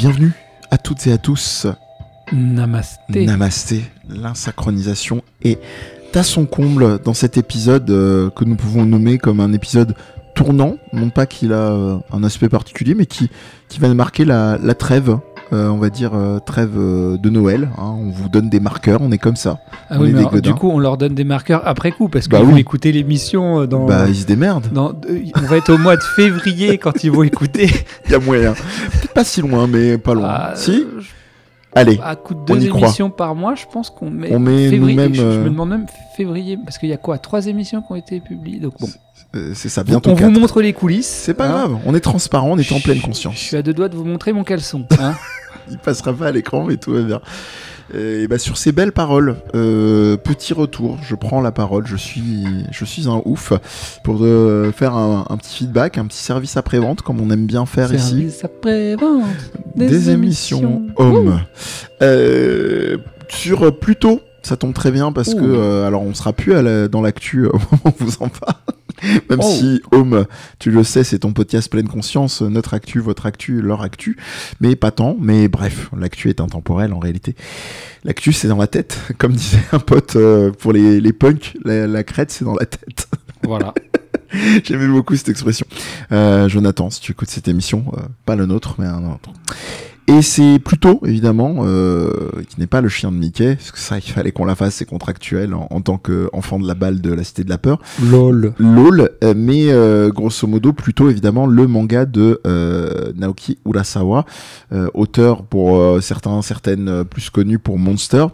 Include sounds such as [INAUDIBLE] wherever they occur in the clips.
bienvenue à toutes et à tous. Namasté. Namasté. L'insynchronisation est à son comble dans cet épisode euh, que nous pouvons nommer comme un épisode tournant. Non pas qu'il a euh, un aspect particulier, mais qui, qui va marquer la, la trêve. Euh, on va dire euh, trêve euh, de Noël. hein. On vous donne des marqueurs, on est comme ça. Ah On oui, est mais des alors, du coup, on leur donne des marqueurs après coup parce que Bah vous oui. écoutez l'émission dans. Bah, ils se démerdent. dans- on va être au mois de février quand ils vont écouter. [LAUGHS] Il y a moyen. Peut-être pas si loin, mais pas loin. Ah, si je- Allez, À coup de on deux y croit. émissions par mois, je pense qu'on met. On met février. Je, je me demande même février parce qu'il y a quoi Trois émissions qui ont été publiées. Donc bon, c'est ça, bientôt on quatre. vous montre les coulisses. C'est pas hein. grave, on est transparent, on est en pleine Je conscience. suis à deux doigts de vous montrer mon caleçon. hein. [LAUGHS] Il passera pas à l'écran, mais tout va bien. Et bah sur ces belles paroles, euh, petit retour, je prends la parole, je suis, je suis un ouf pour euh, faire un, un petit feedback, un petit service après-vente, comme on aime bien faire ici. Service après-vente. Des, émissions hommes. Euh, sur euh, Pluto, ça tombe très bien parce que, Ouh. euh, alors on sera plus à la- dans l'actu au moment où vous en parle. [LAUGHS] Même Oh. si Home, tu le sais, c'est ton podcast pleine conscience, notre actu, votre actu, leur actu, mais pas tant. Mais bref, l'actu est intemporelle en réalité. L'actu, c'est dans la tête, [LAUGHS] comme disait un pote euh, pour les, les punks, la, la crête, c'est dans la tête. [LAUGHS] Voilà. J'aimais beaucoup cette expression. Euh, Jonathan, si tu écoutes cette émission, euh, pas le nôtre, mais un autre. Et c'est plutôt, évidemment, euh, qui n'est pas le chien de Mickey, parce que ça, il fallait qu'on la fasse, c'est contractuel en, en tant qu'enfant de la balle de la Cité de la Peur. LOL. LOL, euh, mais euh, grosso modo, plutôt évidemment le manga de euh, Naoki Urasawa, euh, auteur pour certains, certaines plus connues pour Monster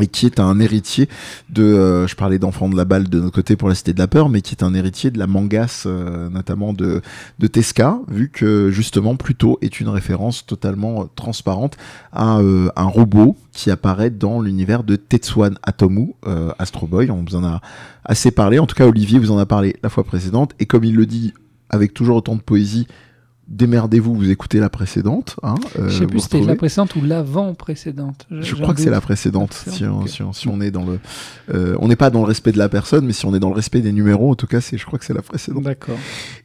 et qui est un héritier de, euh, je parlais d'enfants de la balle de notre côté pour la Cité de la Peur, mais qui est un héritier de la mangas, euh, notamment de, de Tezuka, vu que justement Pluto est une référence totalement euh, transparente à euh, un robot qui apparaît dans l'univers de Tetsuan Atomu, Astro Boy. On vous en a assez parlé, en tout cas Olivier vous en a parlé la fois précédente, et comme il le dit avec toujours autant de poésie, démerdez-vous, vous écoutez la précédente. Hein, euh, Je sais plus vous si c'était la précédente ou l'avant précédente. Je crois que c'est la précédente. Si, on, précédente, si on- si on est dans le, euh, on n'est pas dans le respect de la personne, mais si on est dans le respect des numéros, en tout cas, c'est, je crois que c'est la précédente. D'accord.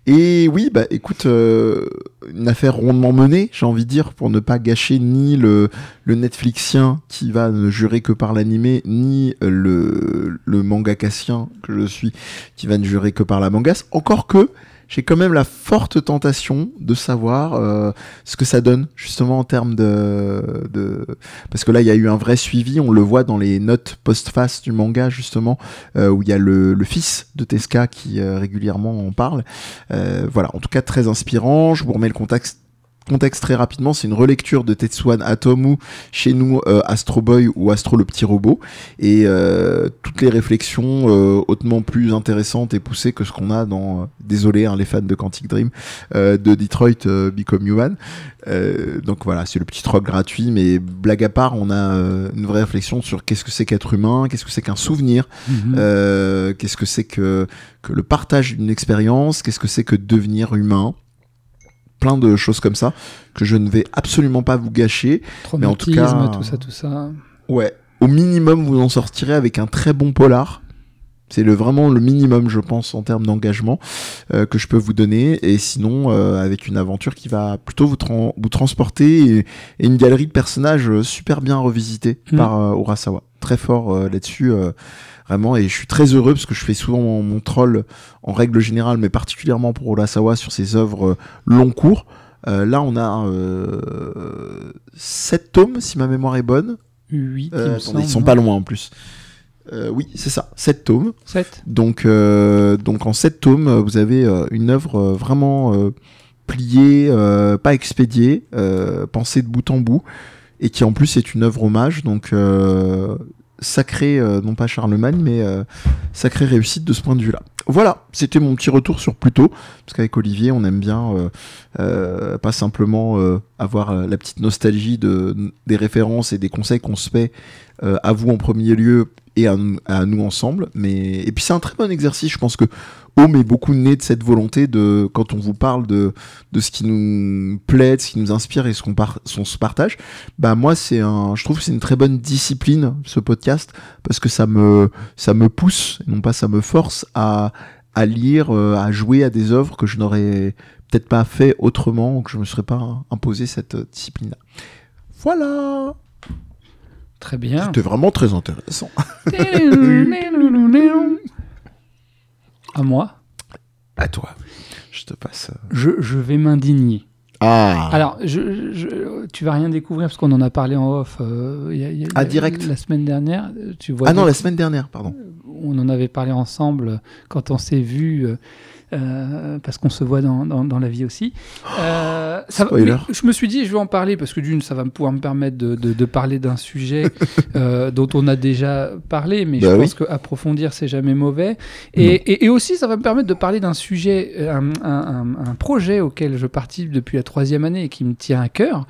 Et oui, bah écoute, euh, une affaire rondement menée, j'ai envie de dire, pour ne pas gâcher ni le, le Netflixien qui va ne jurer que par l'animé, ni euh, le, le mangakassien que je suis qui va ne jurer que par la mangas. Encore que j'ai quand même la forte tentation de savoir euh, ce que ça donne justement en termes de, de... parce que là il y a eu un vrai suivi on le voit dans les notes post-face du manga justement euh, où il y a le, le fils de Tezuka qui euh, régulièrement en parle. Euh, voilà en tout cas très inspirant je vous remets le contexte Contexte très rapidement, c'est une relecture de Tetsuan Atomu, chez nous euh, Astro Boy ou Astro le petit robot, et euh, toutes les réflexions euh, hautement plus intéressantes et poussées que ce qu'on a dans, désolé hein, les fans de Quantic Dream, de Detroit Become Human. Donc voilà, c'est le petit troc gratuit, mais blague à part, on a une vraie réflexion sur qu'est-ce que c'est qu'être humain, qu'est-ce que c'est qu'un souvenir, Mhm. qu'est-ce que c'est que, que le partage d'une expérience, qu'est-ce que c'est que devenir humain. Plein de choses comme ça que je ne vais absolument pas vous gâcher. mais en tout cas- tout ça, tout ça. Ouais, au minimum, vous en sortirez avec un très bon polar. C'est le, vraiment le minimum, je pense, en termes d'engagement euh, que je peux vous donner. Et sinon, euh, avec une aventure qui va plutôt vous, tran- vous transporter et, et une galerie de personnages euh, super bien revisités Mm. par euh, Urasawa. Très fort là-dessus, vraiment. Et je suis très heureux parce que je fais souvent mon, mon troll en règle générale, mais particulièrement pour Urasawa sur ses œuvres euh, long cours. Euh, là, on a euh, 7 tomes, si ma mémoire est bonne. 8, Euh, attendez, ils sont pas loin en plus. Oui, c'est ça, 7 tomes. 7. Donc, donc en 7 tomes, vous avez une œuvre vraiment pliée, pas expédiée, pensée de bout en bout, et qui en plus est une œuvre hommage. Donc, sacré, euh, non pas Charlemagne, mais euh, sacrée réussite de ce point de vue-là. Voilà, c'était mon petit retour sur Pluto, parce qu'avec Olivier, on aime bien euh, euh, pas simplement avoir la petite nostalgie de, des références et des conseils qu'on se fait à vous en premier lieu et à, à nous ensemble. Mais et puis c'est un très bon exercice. Je pense que Home est beaucoup né de cette volonté de quand on vous parle de de ce qui nous plaît, de ce qui nous inspire et ce qu'on par- se partage. Bah moi c'est un, je trouve que c'est une très bonne discipline ce podcast parce que ça me ça me pousse, et non pas ça me force à à lire, euh, à jouer à des œuvres que je n'aurais peut-être pas fait autrement, ou que je me serais pas imposé cette discipline-là. Voilà. Très bien. C'était vraiment très intéressant. [LAUGHS] [LAUGHS] à moi, À toi. Je te passe. euh. je, je vais m'indigner. Ah. Alors, je, je- tu vas rien découvrir parce qu'on en a parlé en off euh, il y a- il y a- Ah, direct. la semaine dernière. Tu vois ah non, la semaine dernière, pardon. on en avait parlé ensemble quand on s'est vu, euh, euh, parce qu'on se voit dans, dans- dans la vie aussi. Euh, ça va- je me suis dit, je vais en parler parce que d'une, ça va me pouvoir me permettre de, de- de parler d'un sujet [LAUGHS] euh, dont on a déjà parlé, mais Bah je oui. pense qu'approfondir, c'est jamais mauvais. Et, et- et aussi, ça va me permettre de parler d'un sujet, euh, un, un- un- un projet auquel je participe depuis la troisième année et qui me tient à cœur.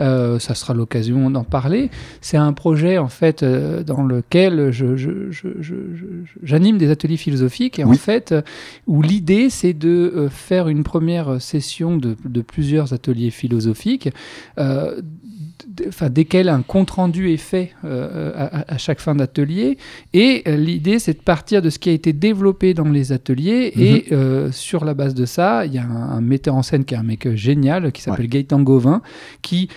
Euh, ça sera l'occasion d'en parler. C'est un projet, en fait, euh, dans lequel je- je- je- je- je- j'anime des ateliers philosophiques et en fait, où l'idée, c'est de faire une première session de, de plusieurs ateliers philosophiques, euh, enfin, desquels un compte-rendu est fait euh, à, à chaque fin d'atelier. Et euh, l'idée, c'est de partir de ce qui a été développé dans les ateliers. Et euh, sur la base de ça, il y a un, un metteur en scène qui est un mec euh, génial, qui s'appelle Gaëtan Gauvin, qui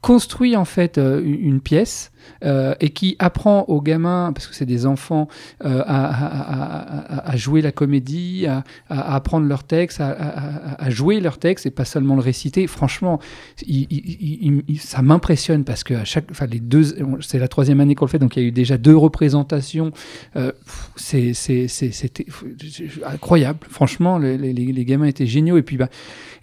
construit en fait euh, une pièce euh, et qui apprend aux gamins, parce que c'est des enfants, euh, à, jouer la comédie, à, apprendre leur texte, à, jouer leur texte et pas seulement le réciter. Franchement, ça m'impressionne parce que à chaque, enfin les deux, c'est la troisième année qu'on le fait, donc il y a eu déjà deux représentations. Euh, c'est, c'était incroyable. Franchement, les, gamins étaient géniaux et puis bah,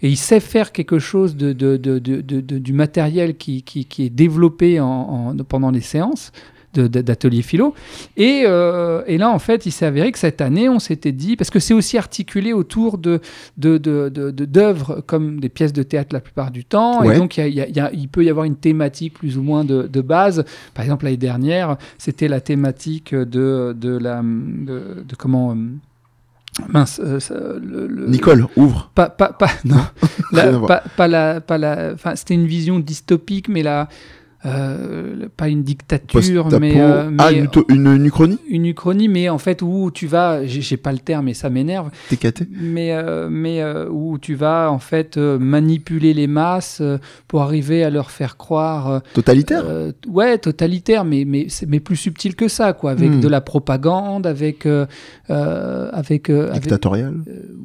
et il sait faire quelque chose de, du matériel qui, est développé en, en- pendant les séances de- de- d'atelier philo. Et, euh, et là, en fait, il s'est avéré que cette année, on s'était dit, parce que c'est aussi articulé autour de, de, de- de- de- d'œuvres comme des pièces de théâtre la plupart du temps. Ouais. Et donc, il peut y avoir une thématique plus ou moins de, base. Par exemple, l'année dernière, c'était la thématique de, de la... De, comment... euh, Mince, euh, ça, le- le- Nicole, ouvre. pas, pas, pas, non. [LAUGHS] La- pas la, pas la, enfin, c'était une vision dystopique, mais la, euh, pas une dictature, mais, euh, ah, une, une, une uchronie une uchronie, mais en fait où tu vas, j'ai pas le terme et ça m'énerve, TKT mais, euh, mais euh, où tu vas en fait manipuler les masses pour arriver à leur faire croire. Totalitaire? ouais, totalitaire, mais, mais, mais plus subtil que ça, quoi, avec Hmm. de la propagande, avec. avec, avec- Dictatorial?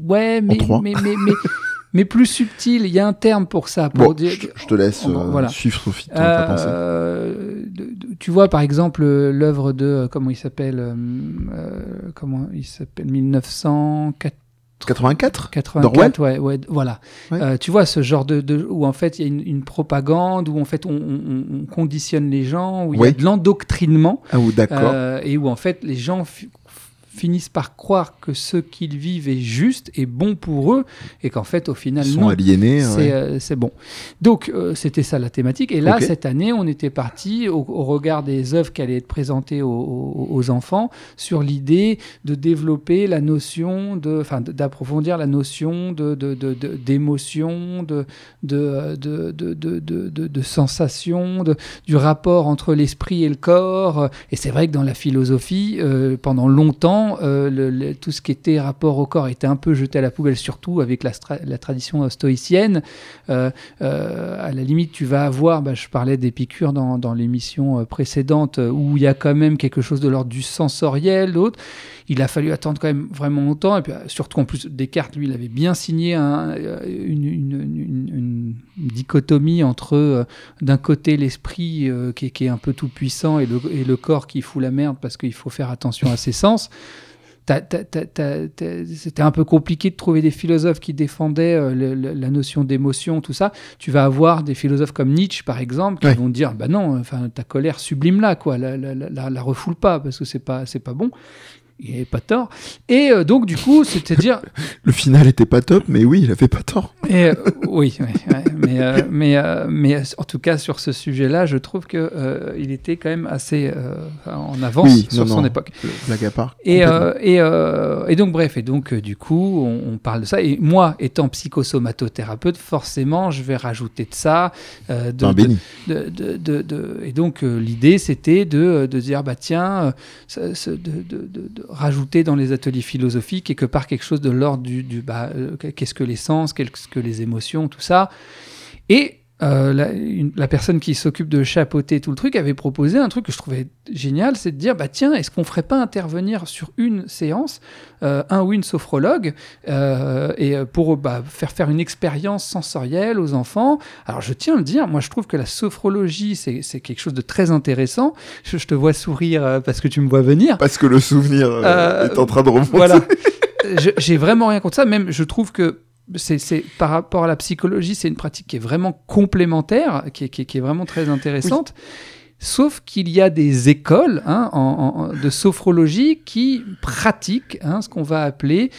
Ouais, mais, trois. mais, mais, mais, [LAUGHS] mais plus subtil. Il y a un terme pour ça. Pour Bon, dire, je, je te laisse Bon, euh, voilà. suivre Sophie. Euh, tu vois, par exemple, euh, l'œuvre de. Comment il s'appelle euh, Comment il s'appelle 1984 84 D'Orwell ouais, ouais, voilà. Ouais. Euh, tu vois ce genre de, de- où en fait il y a une, une propagande, où en fait on, on- on conditionne les gens, où il y a de l'endoctrinement. Ah, d'accord. Euh, et où en fait les gens finissent par croire que ce qu'ils vivent est juste et bon pour eux et qu'en fait au final Ils sont non aliénés. c'est ouais. euh, c'est bon donc euh, c'était ça la thématique et là cette année on était parti au, au regard des œuvres qui allaient être présentées aux, aux- aux enfants sur l'idée de développer la notion de enfin d'approfondir la notion de de- de- de- d'émotion de de, de, de, de, de, de- de sensation de, du rapport entre l'esprit et le corps et c'est vrai que dans la philosophie euh, pendant longtemps euh, tout ce qui était rapport au corps était un peu jeté à la poubelle surtout avec la, la tradition stoïcienne euh, euh, à la limite, tu vas avoir, bah, je parlais d'Épicure dans, dans l'émission euh, précédente, euh, où il y a quand même quelque chose de l'ordre du sensoriel, d'autres. Il a fallu attendre quand même vraiment longtemps, et puis euh, surtout qu'en plus, Descartes, lui, il avait bien signé un- euh, une dichotomie entre, euh, d'un côté, l'esprit euh, qui, est- qui est un peu tout puissant et le, et le corps qui fout la merde parce qu'il faut faire attention à ses sens. C'était un peu compliqué de trouver des philosophes qui défendaient euh, le- le- la notion d'émotion, tout ça. Tu vas avoir des philosophes comme Nietzsche, par exemple, qui Ouais. vont dire bah non, enfin ta colère sublime là, quoi, la, la, la, la- la refoule pas parce que c'est pas c'est pas bon. Il n'avait pas tort. Et euh, donc du coup, c'est-à-dire [LAUGHS] Le final était pas top, mais oui, il avait pas tort. et, euh, oui, ouais, mais, euh, mais, mais en tout cas, sur ce sujet-là, je trouve qu'il il était quand même assez en avance Oui, sur non, son non. époque. Blague à part. Et, et, et donc, bref, et donc, du coup, on, on parle de ça. Et moi, étant psychosomatothérapeute, forcément, je vais rajouter de ça. de, de- béni. de- de- et donc, l'idée, c'était de, de dire, bah tiens, de rajouté dans les ateliers philosophiques et que par quelque chose de l'ordre du, du bah, euh, qu'est-ce que les sens, qu'est-ce que les émotions, tout ça. Et euh, la, la, personne qui s'occupe de chapeauter tout le truc avait proposé un truc que je trouvais génial, c'est de dire bah tiens, est-ce qu'on ferait pas intervenir sur une séance euh, un ou une sophrologue euh, et pour bah, faire faire une expérience sensorielle aux enfants? Alors je tiens à le dire, moi je trouve que la sophrologie c'est quelque chose de très intéressant. Je, je, te vois sourire parce que tu me vois venir. Parce que le souvenir est en train de remonter. Voilà. [LAUGHS] J'ai vraiment rien contre ça. Même je trouve que c'est par rapport à la psychologie, c'est une pratique qui est vraiment complémentaire, qui est, qui qui est vraiment très intéressante. Sauf qu'il y a des écoles hein, en, en, de sophrologie qui pratiquent hein, ce qu'on va appeler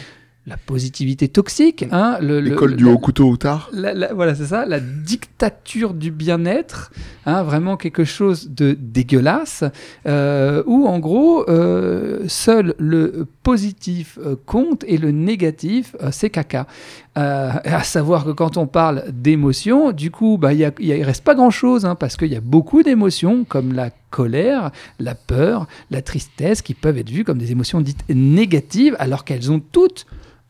la positivité toxique. Hein, L'école du haut couteau ou tard. La, voilà, c'est ça, la dictature du bien-être, hein, vraiment quelque chose de dégueulasse, euh, où en gros, euh, seul le positif euh, compte et le négatif, c'est caca. À savoir que quand on parle d'émotions, du coup, bah, il ne reste pas grand-chose, hein, parce qu'il y a beaucoup d'émotions, comme la colère, la peur, la tristesse, qui peuvent être vues comme des émotions dites négatives, alors qu'elles ont toutes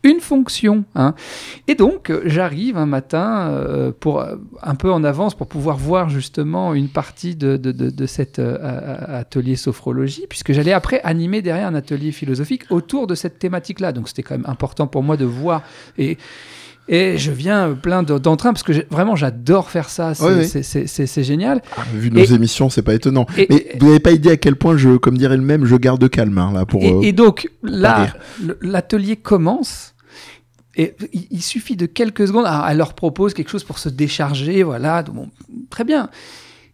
une fonction. Hein. Et donc, euh, j'arrive un matin euh, pour euh, un peu en avance pour pouvoir voir justement une partie de, de, de, de cet atelier sophrologie, puisque j'allais après animer derrière un atelier philosophique autour de cette thématique-là. Donc, c'était quand même important pour moi de voir et et je viens plein d'entrain parce que vraiment j'adore faire ça, c'est génial. Ah, vu nos émissions, c'est pas étonnant. Et, Mais vous n'avez pas idée à quel point je, comme dirait le même, je garde calme hein, là pour. Et, donc là, l'atelier commence et il, suffit de quelques secondes. Alors, elle leur propose quelque chose pour se décharger, voilà. Très bien.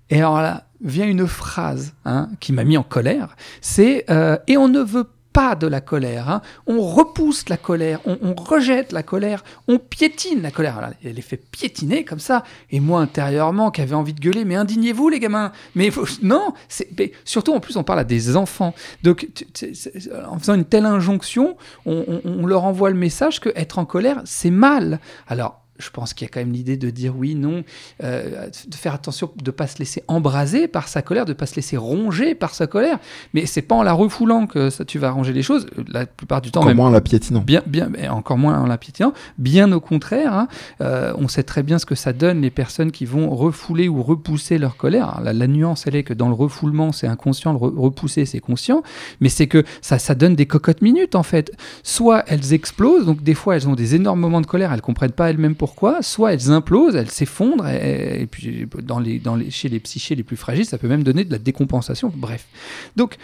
Et alors là, vient une phrase hein, qui m'a mis en colère. C'est euh, et on ne veut pas de la colère. Hein. On repousse la colère, on, rejette la colère, on piétine la colère. elle est fait piétiner comme ça. Et moi, intérieurement, qui avait envie de gueuler, mais indignez-vous, les gamins. Mais non, surtout en plus, on parle à des enfants. Donc, en faisant une telle injonction, on, on leur envoie le message que être en colère, c'est mal. Alors, je pense qu'il y a quand même l'idée de dire oui, non, euh, de faire attention de ne pas se laisser embraser par sa colère, de ne pas se laisser ronger par sa colère. Mais c'est pas en la refoulant que ça, tu vas arranger les choses. La plupart du temps, encore moins en la piétinant. Bien, bien, mais encore moins en la piétinant. Bien au contraire, hein, euh, on sait très bien ce que ça donne les personnes qui vont refouler ou repousser leur colère. la, nuance, elle est que dans le refoulement, c'est inconscient, le repousser, c'est conscient. Mais c'est que ça, ça donne des cocottes minutes en fait. Soit elles explosent, donc des fois elles ont des énormes moments de colère, elles comprennent pas elles-mêmes pourquoi Soit elles implosent, elles s'effondrent, et, puis dans les, dans les, chez les psychés les plus fragiles, ça peut même donner de la décompensation. Bref. Donc,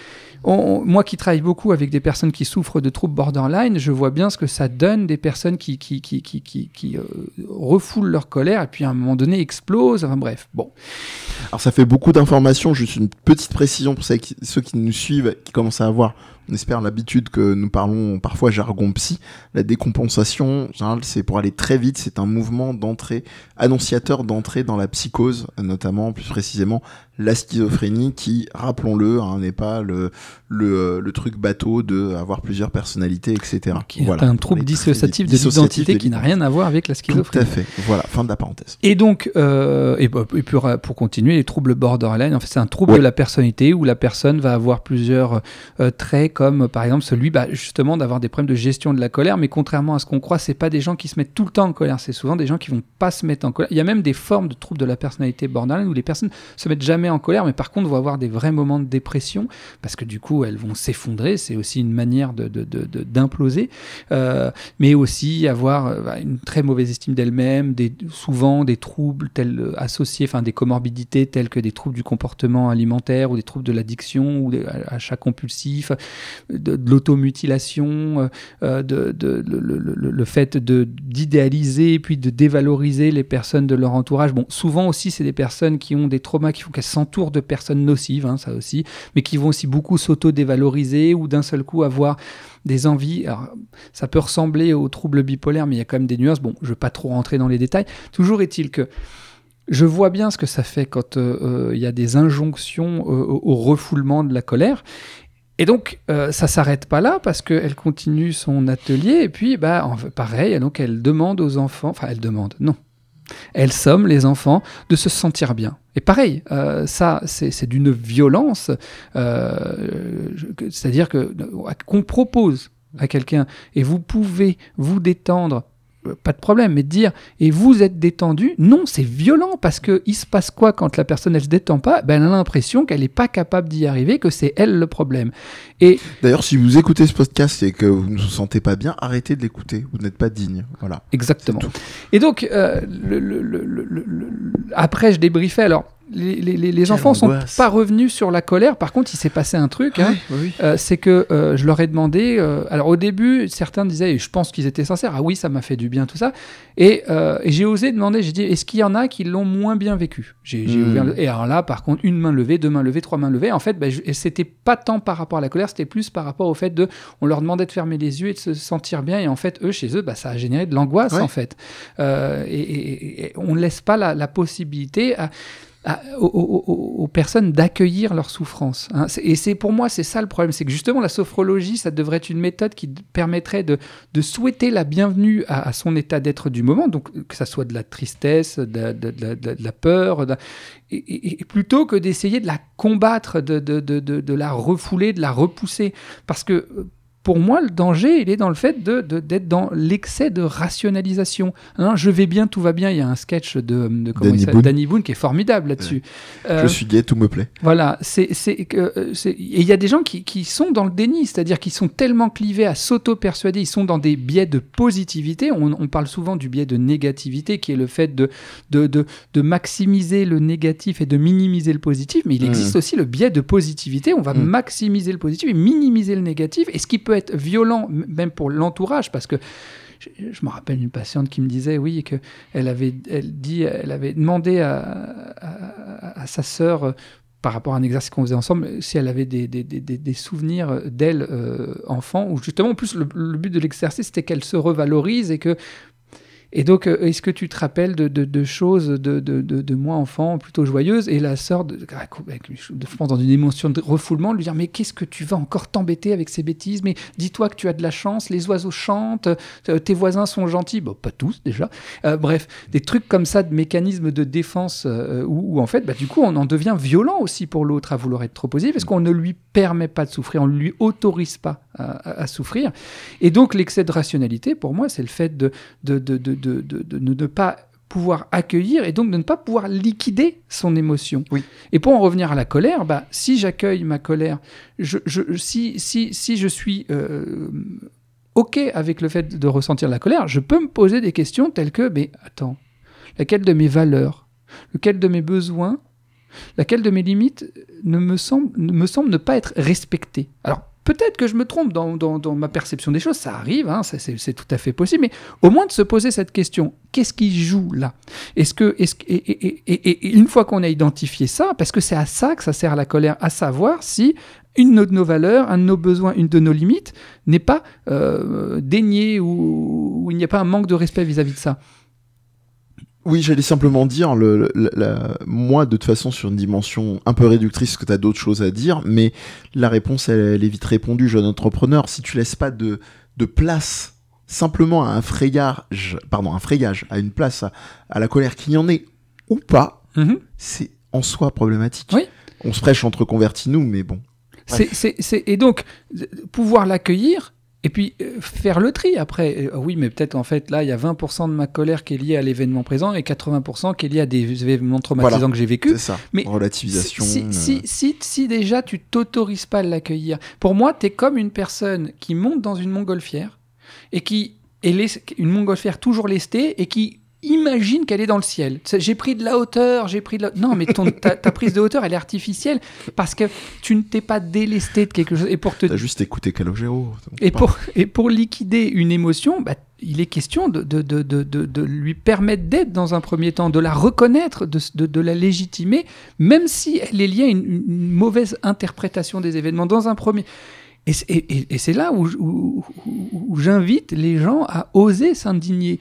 moi qui travaille beaucoup avec des personnes qui souffrent de troubles borderline, je vois bien ce que ça donne des personnes qui, qui, qui, qui, qui, euh, refoulent leur colère et puis à un moment donné explosent. Enfin bref, bon. Alors ça fait beaucoup d'informations, juste une petite précision pour ceux qui nous suivent, qui commencent à avoir on espère l'habitude que nous parlons parfois jargon psy. La décompensation, c'est pour aller très vite, c'est un mouvement d'entrée, annonciateur d'entrée dans la psychose, notamment plus précisément la schizophrénie qui, rappelons-le, hein, n'est pas le, le, le, truc bateau de avoir plusieurs personnalités, etc. Qui est un trouble dissociatif de l'identité qui n'a rien à voir avec la schizophrénie. Tout à fait. Voilà, fin de la parenthèse. Et donc, euh, et, bah, et pour, pour, continuer, les troubles borderline, en fait, c'est un trouble de la personnalité où la personne va avoir plusieurs euh, traits, comme par exemple celui, bah, justement, d'avoir des problèmes de gestion de la colère. Mais contrairement à ce qu'on croit, c'est pas des gens qui se mettent tout le temps en colère. C'est souvent des gens qui vont pas se mettre en colère. Il y a même des formes de troubles de la personnalité borderline où les personnes se mettent jamais en colère, mais par contre vont avoir des vrais moments de dépression parce que du coup elles vont s'effondrer. C'est aussi une manière d'imploser, de, de, euh, mais aussi avoir euh, bah, une très mauvaise estime d'elles-mêmes, des, souvent des troubles tels euh, associés, enfin des comorbidités telles que des troubles du comportement alimentaire ou des troubles de l'addiction ou des achats compulsifs, de, l'automutilation, de, le, le, le, fait d'idéaliser puis de dévaloriser les personnes de leur entourage. Bon, souvent aussi c'est des personnes qui ont des traumas qui font qu'elles s'entourent de personnes nocives, hein, ça aussi, mais qui vont aussi beaucoup s'auto-dévaloriser ou d'un seul coup avoir des envies. Alors, ça peut ressembler aux troubles bipolaires, mais il y a quand même des nuances. Bon, je ne vais pas trop rentrer dans les détails. Toujours est-il que je vois bien ce que ça fait quand euh, euh, il y a des injonctions euh, au refoulement de la colère. Et donc, ça s'arrête pas là parce qu'elle continue son atelier et puis, bah, pareil, donc elle demande aux enfants, enfin, elle demande, non, elles somment les enfants de se sentir bien. Et pareil, euh, ça, c'est d'une violence, euh, c'est-à-dire qu'on propose à quelqu'un et vous pouvez vous détendre pas de problème, mais de dire et vous êtes détendu, non, c'est violent parce que il se passe quoi quand la personne elle se détend pas? Ben, Elle a l'impression qu'elle n'est pas capable d'y arriver, que c'est elle le problème. Et d'ailleurs, si vous écoutez ce podcast et que vous ne vous sentez pas bien, arrêtez de l'écouter. Vous n'êtes pas digne. Voilà. Exactement. Et donc, euh, après, je débriefais. Alors, les, les, les enfants sont pas revenus sur la colère. Par contre, il s'est passé un truc. Hein. Euh, c'est que euh, je leur ai demandé. Euh, alors au début, certains disaient, et je pense qu'ils étaient sincères. Ah oui, ça m'a fait du bien tout ça. Et, et j'ai osé demander. J'ai dit, est-ce qu'il y en a qui l'ont moins bien vécu? J'ai hmm. ouvert. Et alors là, par contre, une main levée, deux mains levées, trois mains levées. En fait, ben, c'était pas tant par rapport à la colère, c'était plus par rapport au fait de, on leur demandait de fermer les yeux et de se sentir bien. Et en fait, eux, chez eux, bah, ça a généré de l'angoisse en fait. Et, on ne laisse pas la, la possibilité à aux, personnes d'accueillir leur souffrance. Hein. Et c'est pour moi, c'est ça le problème, c'est que justement la sophrologie, ça devrait être une méthode qui permettrait de, souhaiter la bienvenue à, son état d'être du moment, donc que ça soit de la tristesse, de, la peur, et, plutôt que d'essayer de la combattre, de, de, la refouler, de la repousser. Parce que pour moi, le danger, il est dans le fait d'être de, d'être dans l'excès de rationalisation. Hein, je vais bien, tout va bien. Il y a un sketch de, de Danny, Boone. Danny, Boone. qui est formidable là-dessus. Euh, je suis gay, tout me plaît. Voilà. C'est, que, euh, et il y a des gens qui, qui sont dans le déni, c'est-à-dire qu'ils sont tellement clivés à s'auto-persuader, ils sont dans des biais de positivité. On, on, parle souvent du biais de négativité, qui est le fait de, de, de, de maximiser le négatif et de minimiser le positif. Mais il mmh. existe aussi le biais de positivité. On va mmh. maximiser le positif et minimiser le négatif. Et ce qui peut violent, même pour l'entourage, parce que je, me rappelle une patiente qui me disait, oui, que elle avait, elle dit, elle avait demandé à, sa sœur euh, par rapport à un exercice qu'on faisait ensemble, si elle avait des, des, des, des souvenirs d'elle euh, enfant, ou justement, en plus, le, le but de l'exercice, c'était qu'elle se revalorise et que et donc, euh, est-ce que tu te rappelles de, choses de, de, moi enfant plutôt joyeuses Et la sœur, de, je pense dans une émotion de refoulement, lui dire Mais qu'est-ce que tu vas encore t'embêter avec ces bêtises Mais dis-toi que tu as de la chance, les oiseaux chantent, euh, tes voisins sont gentils. Bon, pas tous déjà. Euh, bref, des trucs comme ça de mécanismes de défense où, en fait, bah, du coup, on en devient violent aussi pour l'autre à vouloir être trop positif parce qu'on ne lui permet pas de souffrir, on ne lui autorise pas à, souffrir. Et donc, l'excès de rationalité, pour moi, c'est le fait de, de, de de, ne pas pouvoir accueillir et donc de ne pas pouvoir liquider son émotion. Oui. Et pour en revenir à la colère, bah, si j'accueille ma colère, je, si, si, si je suis euh, OK avec le fait de ressentir la colère, je peux me poser des questions telles que, mais attends, laquelle de mes valeurs, lequel de mes besoins, laquelle de mes limites ne me semble, me semble ne pas être respectée? Alors, Peut-être que je me trompe dans, ma perception des choses, ça arrive, hein, c'est tout à fait possible, mais au moins de se poser cette question, qu'est-ce qui joue là? Est-ce que, et, une fois qu'on a identifié ça, parce que c'est à ça que ça sert la colère, à savoir si une de nos valeurs, un de nos besoins, une de nos limites n'est pas euh, déniée ou, il n'y a pas un manque de respect vis-à-vis de ça. Oui, j'allais simplement dire, le, moi, de toute façon, sur une dimension un peu réductrice, parce que tu as d'autres choses à dire, mais la réponse, elle, est vite répondue, jeune entrepreneur. Si tu laisses pas de, de place simplement à un frayage, pardon, un frayage, à une place à, la colère qu'il y en ait ou pas, mm-hmm. c'est en soi problématique. Oui. On se prêche entre convertis nous, mais bon. Et donc, pouvoir l'accueillir, et puis euh, faire le tri après. Euh, oui, mais peut-être en fait là, il y a 20% de ma colère qui est liée à l'événement présent et 80% qui est liée à des événements traumatisants que j'ai vécu. C'est ça. Mais relativisation. Si, si, si, si, déjà tu t'autorises pas à l'accueillir, pour moi, tu es comme une personne qui monte dans une montgolfière et qui est une montgolfière toujours lestée et qui imagine qu'elle est dans le ciel. J'ai pris de la hauteur, j'ai pris de la... Non, mais ton, [LAUGHS] ta, prise de hauteur, elle est artificielle parce que tu ne t'es pas délesté de quelque chose. Et pour te... As juste écouté Calogero. Et pour, et pour liquider une émotion, bah, il est question de, de, de, de lui permettre d'être dans un premier temps, de la reconnaître, de, la légitimer, même si elle est liée à une, une mauvaise interprétation des événements. Dans un premier... Et, c'est là où, j'invite les gens à oser s'indigner.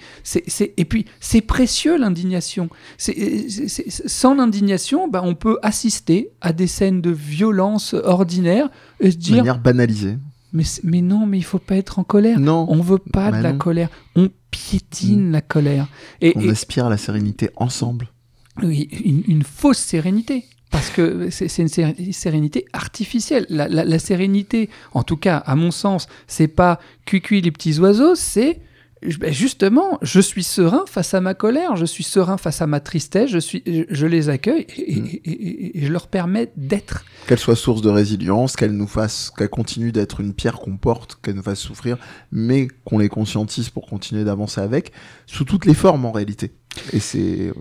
Et puis, c'est précieux l'indignation. Sans l'indignation, bah, on peut assister à des scènes de violence ordinaire et se dire... De manière banalisée. Mais, mais non, mais il faut pas être en colère. Non. On veut pas Bah de la non. colère. On piétine la colère. Et, On et- aspire à la sérénité ensemble. oui, une, une fausse sérénité. Parce que c'est une sé- sérénité artificielle. La, la- la sérénité, en tout cas, à mon sens, c'est pas cuicui les petits oiseaux, c'est ben, justement, je suis serein face à ma colère, je suis serein face à ma tristesse, je, suis, je, je les accueille et, Mm. et- et- et je leur permets d'être. Qu'elle soit source de résilience, qu'elle nous fasse, qu'elle continue d'être une pierre qu'on porte, qu'elle nous fasse souffrir, mais qu'on les conscientise pour continuer d'avancer avec, sous toutes les formes en réalité. Et c'est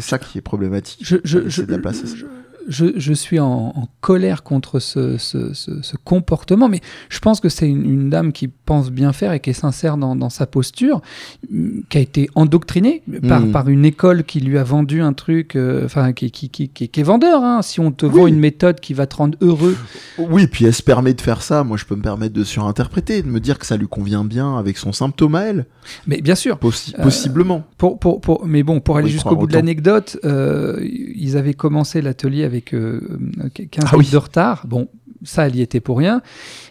ça qui est problématique. Je, je, de la place je- je- je suis en, en colère contre ce, ce- ce- ce comportement, mais je pense que c'est une, une dame qui pense bien faire et qui est sincère dans, dans sa posture, mm, qui a été endoctrinée par, Mm. par une école qui lui a vendu un truc, euh, enfin, qui, qui, qui, qui- qui est vendeur. hein. Si on te vend une méthode qui va te rendre heureux, Oui, puis elle se permet de faire ça. Moi, je peux me permettre de surinterpréter, de me dire que ça lui convient bien avec son symptôme à elle, mais bien sûr, possi- Euh, possiblement. Pour, pour, pour, mais bon, pour aller jusqu'au bout de l'anecdote, euh, ils avaient commencé l'atelier avec euh, 15 Ah minutes oui. de retard. Bon, ça, elle y était pour rien.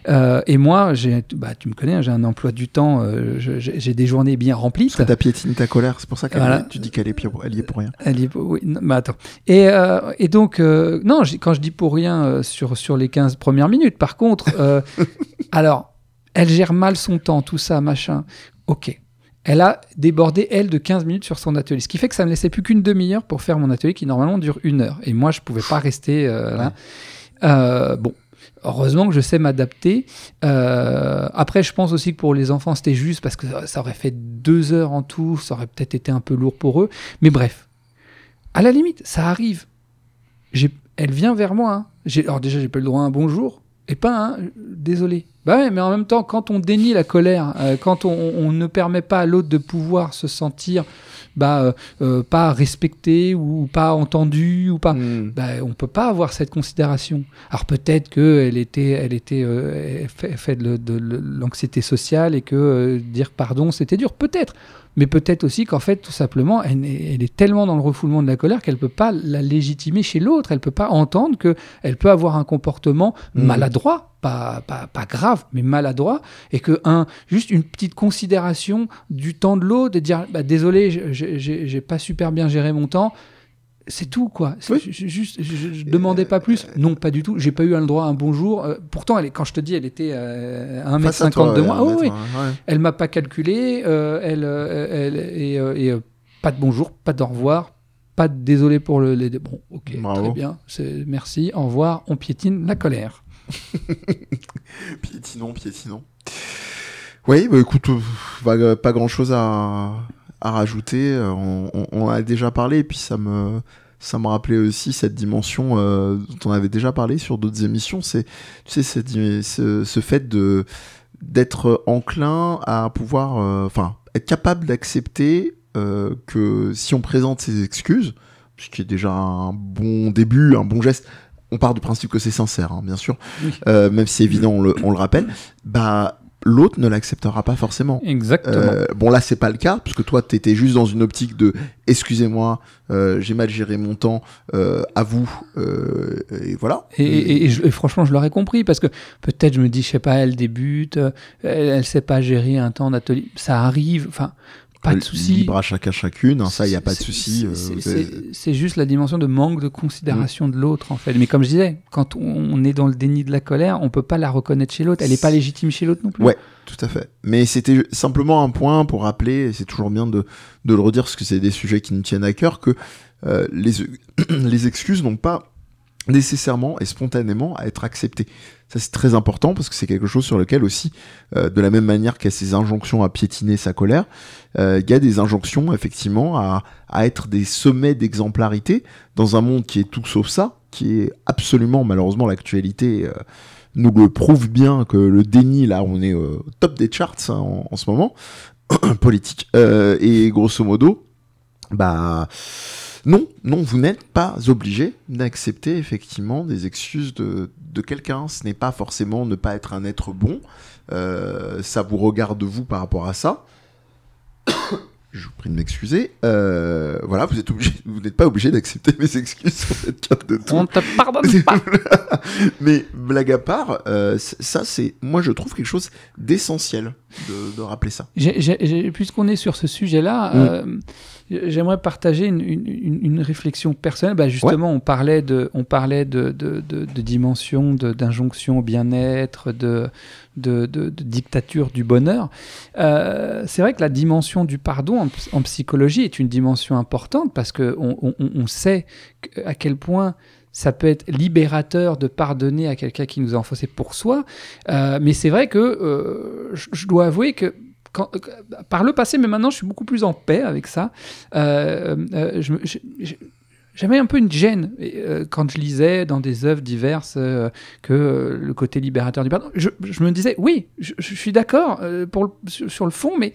Euh, et moi, bah, tu me connais, hein, j'ai un emploi du temps, euh, j'ai des journées bien remplies. Que t'as piétiné ta colère, c'est pour ça Voilà. tu dis qu'elle est, elle y est pour rien. Elle y est- oui, non, mais attends. Et, euh, et donc, euh, non, quand je dis pour rien euh, sur, sur les 15 premières minutes, par contre, euh, [LAUGHS] alors, elle gère mal son temps, tout ça, machin. Ok. Elle a débordé, elle, de 15 minutes sur son atelier. Ce qui fait que ça me laissait plus qu'une demi-heure pour faire mon atelier qui, normalement, dure une heure. Et moi, je pouvais pas rester euh, là. Euh, bon. Heureusement que je sais m'adapter. Euh, après, je pense aussi que pour les enfants, c'était juste parce que ça aurait fait deux heures en tout. Ça aurait peut-être été un peu lourd pour eux. Mais bref, à la limite, ça arrive. J'ai- Elle vient vers moi. hein. J'ai- Alors déjà, j'ai pas le droit à un bonjour. Et pas un désolé. Bah ouais, mais en même temps, quand on dénie la colère, euh, quand on, on ne permet pas à l'autre de pouvoir se sentir bah, euh, euh, pas respecté ou pas entendu ou pas, Hmm. bah, on peut pas avoir cette considération. Alors peut-être qu'elle était, elle était elle fait, de, de- de l'anxiété sociale et que dire pardon c'était dur, peut-être. Mais peut-être aussi qu'en fait, tout simplement, elle, est- elle est tellement dans le refoulement de la colère qu'elle peut pas la légitimer chez l'autre. Elle peut pas entendre que elle peut avoir un comportement Mhm. maladroit, pas, pas, pas grave, mais maladroit, et que un, juste une petite considération du temps de l'autre, de dire bah, désolé, j'ai pas super bien géré mon temps. C'est tout, quoi. Oui. Juste, je, je- je demandais pas plus. Non, pas du tout. J'ai pas eu le droit à un bonjour. Euh, pourtant, elle quand je te dis, elle était euh, à Face à 1m50 toi, de ouais, moi. un oui. ouais. Elle m'a pas calculé. euh, elle, euh, elle, et, euh, et, euh, pas de bonjour, pas d'au revoir, pas de désolé pour le. Les... Bon, ok, Bravo. très bien. Merci, au revoir. On piétine la colère. [LAUGHS] Piétinons, piétinons. Oui, bah écoute, euh, pas, pas grand chose à, à rajouter. Euh, On, on- on a déjà parlé, et puis ça me, ça me rappelait aussi cette dimension euh, dont on avait déjà parlé sur d'autres émissions. C'est, tu sais, cette di- ce, ce fait de d'être enclin à pouvoir, euh, enfin, être capable d'accepter euh, que si on présente ses excuses, ce qui est déjà un bon début, un bon geste. On part du principe que c'est sincère, hein, bien sûr, Oui. euh, même si évident, on le, on le rappelle. Bah, l'autre ne l'acceptera pas forcément. Exactement. Euh, bon là c'est pas le cas puisque toi t'étais juste dans une optique de excusez-moi euh, j'ai mal géré mon temps euh, à vous et voilà Et, et- et je- et franchement, je l'aurais compris parce que peut-être je me dis, je sais pas, elle débute, elle, elle sait pas gérer un temps d'atelier. Ça arrive, enfin, pas de souci. libre à chacun chacune hein, ça il y a pas de souci c'est- euh, c'est- juste la dimension de manque de considération de l'autre, en fait. Mais comme je disais, quand on- est dans le déni de la colère, on peut pas la reconnaître chez l'autre. Elle est pas légitime chez l'autre non plus. Ouais. Tout à fait. Mais c'était simplement un point pour rappeler, et c'est toujours bien de, de le redire parce que c'est des sujets qui nous tiennent à cœur, que euh, les, [CLEARS THROAT] les excuses n'ont pas nécessairement et spontanément à être acceptées. Ça c'est très important parce que c'est quelque chose sur lequel aussi, euh, de la même manière qu'il y a ces injonctions à piétiner sa colère, euh, il y a des injonctions effectivement à, à être des sommets d'exemplarité dans un monde qui est tout sauf ça, qui est absolument malheureusement l'actualité. euh, nous le prouve bien que le déni, là, on est au top des charts hein, en, en ce moment, [CLEARS THROAT] politique. Et grosso modo, bah non, non, vous n'êtes pas obligé d'accepter effectivement des excuses de, de quelqu'un. Ce n'est pas forcément ne pas être un être bon. Euh, ça vous regarde vous par rapport à ça. [COUGHS] je vous prie de m'excuser. Euh, voilà, vous êtes obligé, vous n'êtes pas obligé d'accepter mes excuses sur cette carte de. On te pardonne pas. [LAUGHS] Mais blague à part, euh, ça c'est, moi je trouve quelque chose d'essentiel de, de rappeler ça. Puisqu'on est sur ce sujet-là, Mm. euh, j'aimerais partager une, une- une- une réflexion personnelle. Bah, justement, on parlait de, on parlait de, de, de, de dimension, d'injonction au bien-être, de, dictature du bonheur. Euh, C'est vrai que la dimension du pardon en, en psychologie est une dimension importante parce qu'on on, sait à quel point ça peut être libérateur de pardonner à quelqu'un qui nous a enfoncé pour soi. Euh, mais c'est vrai que euh, je dois avouer que euh, par le passé, mais maintenant je suis beaucoup plus en paix avec ça. Euh, euh, J'avais un peu une gêne quand je lisais dans des œuvres diverses que le côté libérateur du pardon. Je, je me disais, oui, je, suis d'accord sur, le fond, mais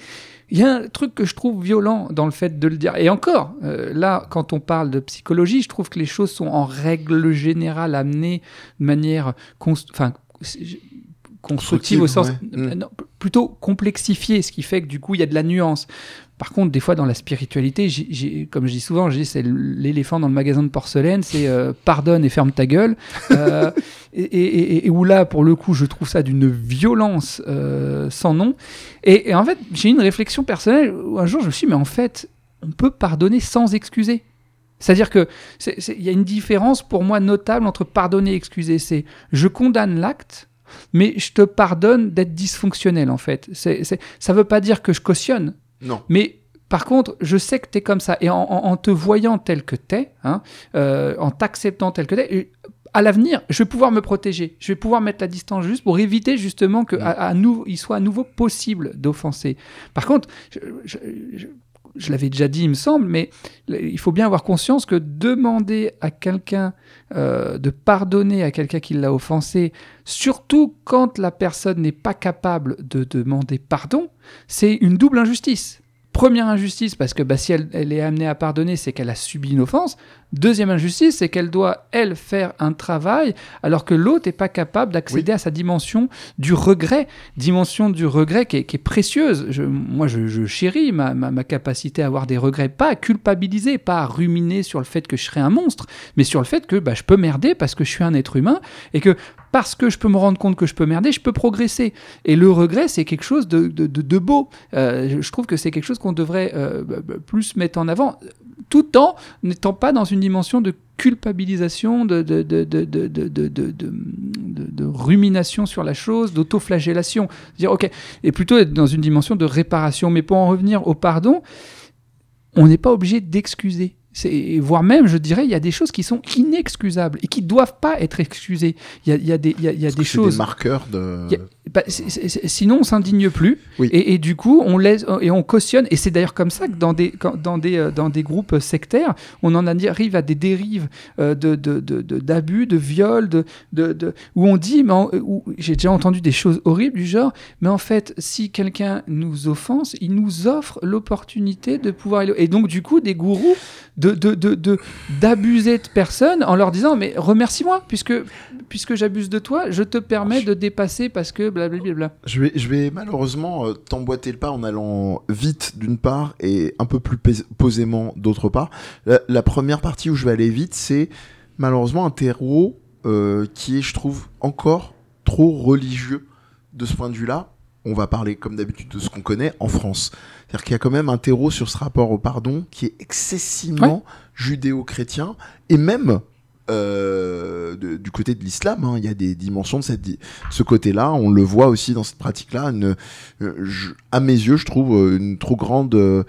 il y a un truc que je trouve violent dans le fait de le dire. Et encore, là, quand on parle de psychologie, je trouve que les choses sont en règle générale amenées de manière enfin, constructive au sens ouais. Mm. euh, non, p- plutôt complexifiée, ce qui fait que du coup il y a de la nuance. Par contre, des fois dans la spiritualité, j'ai- j'ai- comme je dis souvent, c'est l'éléphant dans le magasin de porcelaine, c'est euh, pardonne et ferme ta gueule. [LAUGHS] Euh, et, et- et- et où là, pour le coup, je trouve ça d'une violence euh, sans nom. Et, en fait, j'ai eu une réflexion personnelle où un jour je me suis dit, mais en fait, on peut pardonner sans excuser. C'est-à-dire que il y a une différence pour moi notable entre pardonner et excuser. C'est je condamne l'acte, mais je te pardonne d'être dysfonctionnel en fait. C'est, c'est- ça veut pas dire que je cautionne, Non. mais par contre, je sais que tu es comme ça. Et en, en- en te voyant tel que tu es, en t'acceptant tel que tu es, à l'avenir, je vais pouvoir me protéger. Je vais pouvoir mettre la distance juste pour éviter justement qu'il Mm. à, soit à nouveau possible d'offenser. Par contre, je, je- je- je l'avais déjà dit, il me semble, mais il faut bien avoir conscience que demander à quelqu'un euh, de pardonner à quelqu'un qui l'a offensé, surtout quand la personne n'est pas capable de demander pardon, c'est une double injustice. Première injustice, parce que bah, si elle, elle est amenée à pardonner, c'est qu'elle a subi une offense. Deuxième injustice, c'est qu'elle doit, elle, faire un travail, alors que l'autre n'est pas capable d'accéder à sa dimension du regret. Dimension du regret qui est, qui est précieuse. Je- moi, je, je chéris ma, ma- ma capacité à avoir des regrets, pas à culpabiliser, pas à ruminer sur le fait que je serais un monstre, mais sur le fait que bah, je peux merder parce que je suis un être humain et que parce que je peux me rendre compte que je peux merder, je peux progresser. Et le regret, c'est quelque chose de, beau. Je trouve que c'est quelque chose qu'on devrait plus mettre en avant, tout en n'étant pas dans une dimension de culpabilisation, de, rumination sur la chose, d'autoflagellation. Dire, ok, et plutôt être dans une dimension de réparation. Mais pour en revenir au pardon, on n'est pas obligé d'excuser. Voire même, je dirais, il y a des choses qui sont inexcusables et qui doivent pas être excusées. Il y a, il y a des, il y a- il y a Parce des choses. des marqueurs de. Bah, sinon, on s'indigne plus. Oui. Et, et du coup, on laisse et on cautionne. Et c'est d'ailleurs comme ça que dans des, dans des, euh, dans des groupes sectaires, on en arrive à des dérives euh, de, de, de- de- d'abus, de, viols, de, de, de- où on dit, mais j'ai déjà entendu des choses horribles du genre, mais en fait, si quelqu'un nous offense, il nous offre l'opportunité de pouvoir. Et donc, du coup, des gourous de, de, de, de- d'abuser de personnes en leur disant, mais remercie-moi, puisque, puisque j'abuse de toi, je te permets de dépasser parce que blablabla. Je vais, je vais malheureusement euh, t'emboîter le pas en allant vite d'une part et un peu plus posément d'autre part. La, la première partie où je vais aller vite, c'est malheureusement un terreau euh, qui est, je trouve, encore trop religieux de ce point de vue-là. On va parler, comme d'habitude, de ce qu'on connaît en France. C'est-à-dire qu'il y a quand même un terreau sur ce rapport au pardon qui est excessivement judéo-chrétien et même euh, du côté de l'islam, hein, il y a des dimensions de ce côté-là. On le voit aussi dans cette pratique-là. euh, à mes yeux, je trouve euh, une trop grande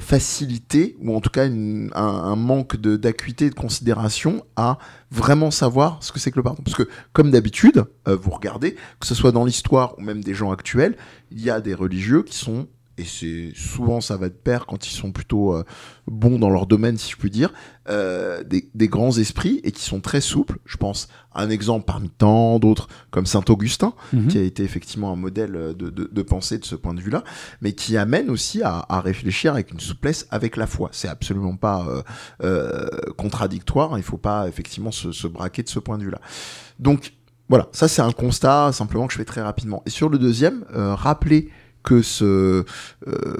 facilité, ou en tout cas un, manque d'acuité et de considération à vraiment savoir ce que c'est que le pardon. Parce que, comme d'habitude, vous regardez, que ce soit dans l'histoire ou même des gens actuels, il y a des religieux qui sont et c'est souvent ça va de pair quand ils sont plutôt euh, bons dans leur domaine, si je puis dire, euh, des, des grands esprits et qui sont très souples. Je pense à un exemple parmi tant d'autres, comme Saint Augustin, Mhm. qui a été effectivement un modèle de, de, de pensée de ce point de vue-là, mais qui amène aussi à, à réfléchir avec une souplesse avec la foi. C'est absolument pas euh, euh, contradictoire. Il faut pas effectivement se, se braquer de ce point de vue-là. Donc voilà, ça c'est un constat simplement que je fais très rapidement. Et sur le deuxième, euh, rappeler que ce euh,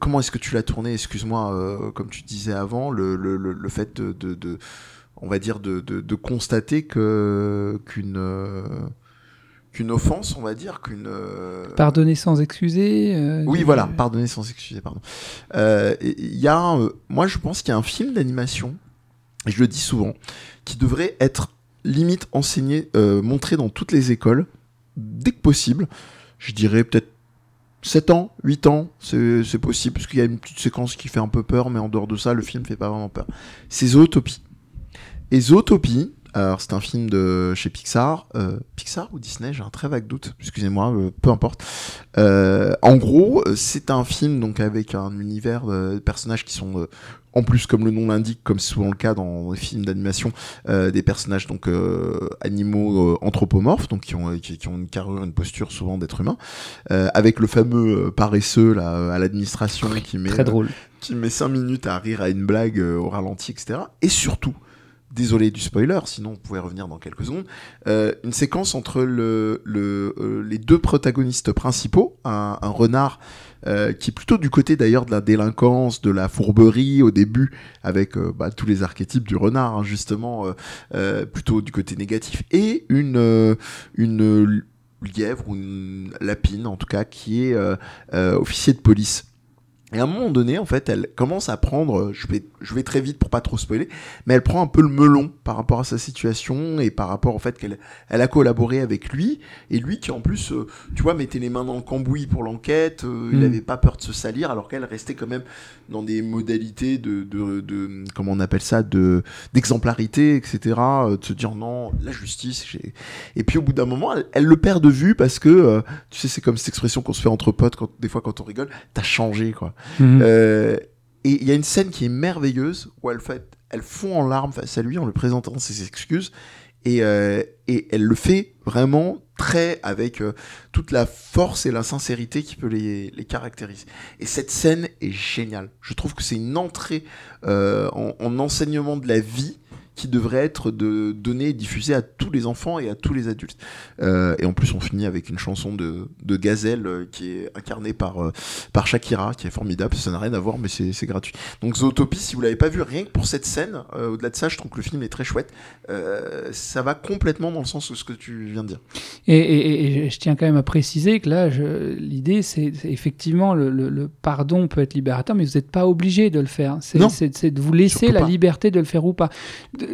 comment est-ce que tu l'as tourné excuse-moi euh, comme tu disais avant le, le, le, fait de, de, de, on va dire de, de, de constater que qu'une euh, qu'une offense on va dire qu'une pardonner sans excuser oui voilà pardonner sans excuser pardon. Il y a moi je pense qu'il y a un film d'animation et je le dis souvent qui devrait être limite enseigné montré dans toutes les écoles dès que possible. Je dirais peut-être 7 ans, 8 ans, c'est possible, parce qu'il y a une petite séquence qui fait un peu peur, mais en dehors de ça, le film fait pas vraiment peur. C'est Zootopie. Et Zootopie, alors c'est un film de chez Pixar, euh, Pixar ou Disney, j'ai un très vague doute, excusez-moi, euh, peu importe. Euh, en gros, c'est un film donc avec un univers de personnages qui sont en plus, comme le nom l'indique, comme c'est souvent le cas dans les films d'animation, euh, des personnages donc euh, animaux euh, anthropomorphes, donc qui ont, qui, ont une carrure, une posture souvent d'être humain, avec le fameux paresseux là à l'administration qui met très drôle, qui met cinq minutes à rire à une blague au ralenti, etc. Et surtout, désolé du spoiler, sinon on pouvait revenir dans quelques secondes, une séquence entre le, les deux protagonistes principaux, un, renard euh, qui est plutôt du côté d'ailleurs de la délinquance, de la fourberie au début, avec euh, bah, tous les archétypes du renard, hein, justement, euh, plutôt du côté négatif, et une lièvre ou une lapine en tout cas qui est officier de police et à un moment donné, en fait, elle commence à prendre, je vais, je vais très vite pour pas trop spoiler, mais elle prend un peu le melon par rapport à sa situation et par rapport au fait qu'elle elle a collaboré avec lui, et lui qui en plus, euh, tu vois, mettait les mains dans le cambouis pour l'enquête, euh, il mm. avait pas peur de se salir, alors qu'elle restait quand même dans des modalités de, de, de comment on appelle ça, de d'exemplarité, etc., euh, de se dire non, la justice, et puis au bout d'un moment, elle, le perd de vue parce que, tu sais, c'est comme cette expression qu'on se fait entre potes, quand, des fois quand on rigole, t'as changé, quoi. Mhm. Euh, et il y a une scène qui est merveilleuse où elle, fait, elle fond en larmes face à lui en lui présentant ses excuses. Et, euh, et elle le fait vraiment très avec euh, toute la force et la sincérité qui peut les, les, caractériser. Et cette scène est géniale. Je trouve que c'est une entrée en, en, enseignement de la vie qui devrait être de donner et diffuser à tous les enfants et à tous les adultes. Euh, et en plus, on finit avec une chanson de, de Gazelle euh, qui est incarnée par, euh, par Shakira, qui est formidable. Ça n'a rien à voir, mais c'est gratuit. Donc Zootopie, si vous l'avez pas vu, rien que pour cette scène, au-delà de ça, je trouve que le film est très chouette. ça va complètement dans le sens de ce que tu viens de dire. Et, et, je tiens quand même à préciser que là, l'idée, c'est effectivement le, le, pardon peut être libérateur, mais vous n'êtes pas obligé de le faire. C'est de vous laisser la liberté de le faire ou pas